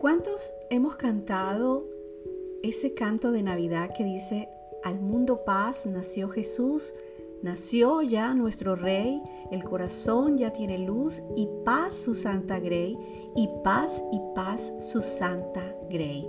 ¿Cuántos hemos cantado ese canto de Navidad que dice, al mundo paz nació Jesús, nació ya nuestro Rey, el corazón ya tiene luz y paz su Santa Grey, y paz y paz su Santa Grey.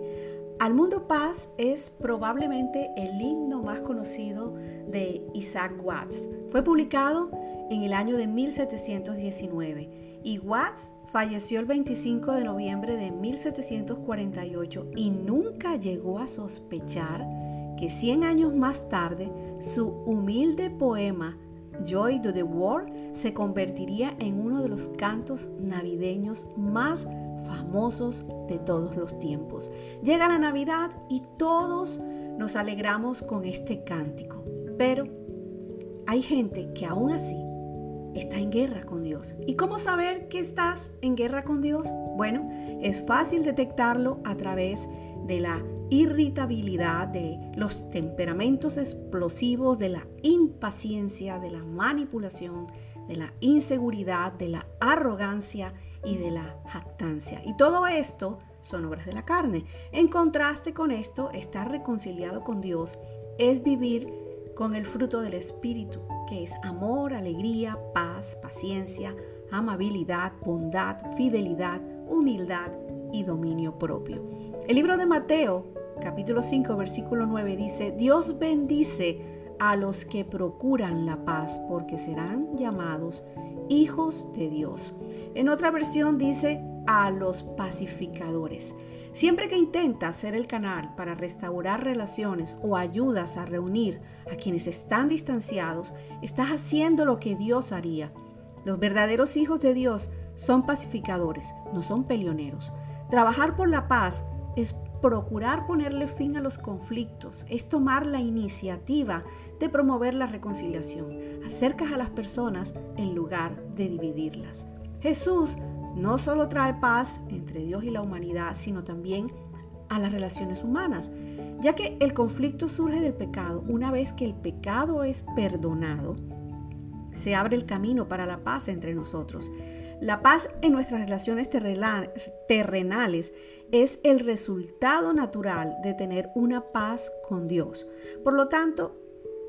Al mundo paz es probablemente el himno más conocido de Isaac Watts. Fue publicado en el año de 1719 y Watts falleció el 25 de noviembre de 1748 y nunca llegó a sospechar que 100 años más tarde su humilde poema Joy to the World se convertiría en uno de los cantos navideños más famosos de todos los tiempos. Llega la Navidad y todos nos alegramos con este cántico, pero hay gente que aún así está en guerra con Dios. ¿Y cómo saber que estás en guerra con Dios? Bueno, es fácil detectarlo a través de la irritabilidad, de los temperamentos explosivos, de la impaciencia, de la manipulación, de la inseguridad, de la arrogancia y de la jactancia. Y todo esto son obras de la carne. En contraste con esto, estar reconciliado con Dios es vivir con el fruto del Espíritu, que es amor, alegría, paz, paciencia, amabilidad, bondad, fidelidad, humildad y dominio propio. El libro de Mateo, capítulo 5, versículo 9 dice, Dios bendice a los que procuran la paz, porque serán llamados hijos de Dios. En otra versión dice, a los pacificadores. Siempre que intentas ser el canal para restaurar relaciones o ayudas a reunir a quienes están distanciados, estás haciendo lo que Dios haría. Los verdaderos hijos de Dios son pacificadores, no son peleoneros. Trabajar por la paz es procurar ponerle fin a los conflictos, es tomar la iniciativa de promover la reconciliación. Acercas a las personas en lugar de dividirlas. Jesús no solo trae paz entre Dios y la humanidad, sino también a las relaciones humanas, ya que el conflicto surge del pecado. Una vez que el pecado es perdonado, se abre el camino para la paz entre nosotros. La paz en nuestras relaciones terrenales es el resultado natural de tener una paz con Dios. Por lo tanto,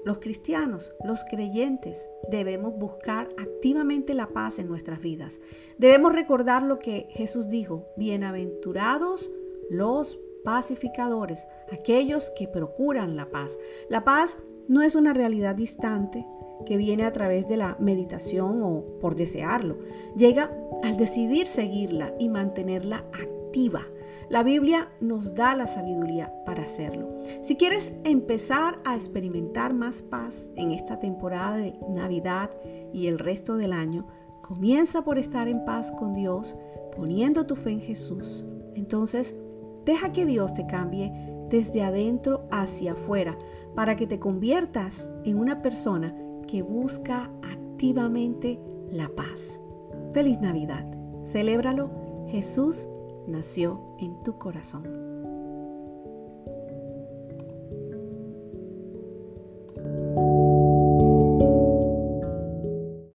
los cristianos, los creyentes, debemos buscar activamente la paz en nuestras vidas. Debemos recordar lo que Jesús dijo, bienaventurados los pacificadores, aquellos que procuran la paz. La paz no es una realidad distante que viene a través de la meditación o por desearlo. Llega al decidir seguirla y mantenerla activa. La Biblia nos da la sabiduría para hacerlo. Si quieres empezar a experimentar más paz en esta temporada de Navidad y el resto del año, comienza por estar en paz con Dios, poniendo tu fe en Jesús. Entonces, deja que Dios te cambie desde adentro hacia afuera para que te conviertas en una persona que busca activamente la paz. Feliz Navidad. Celébralo. Jesús nació en tu corazón.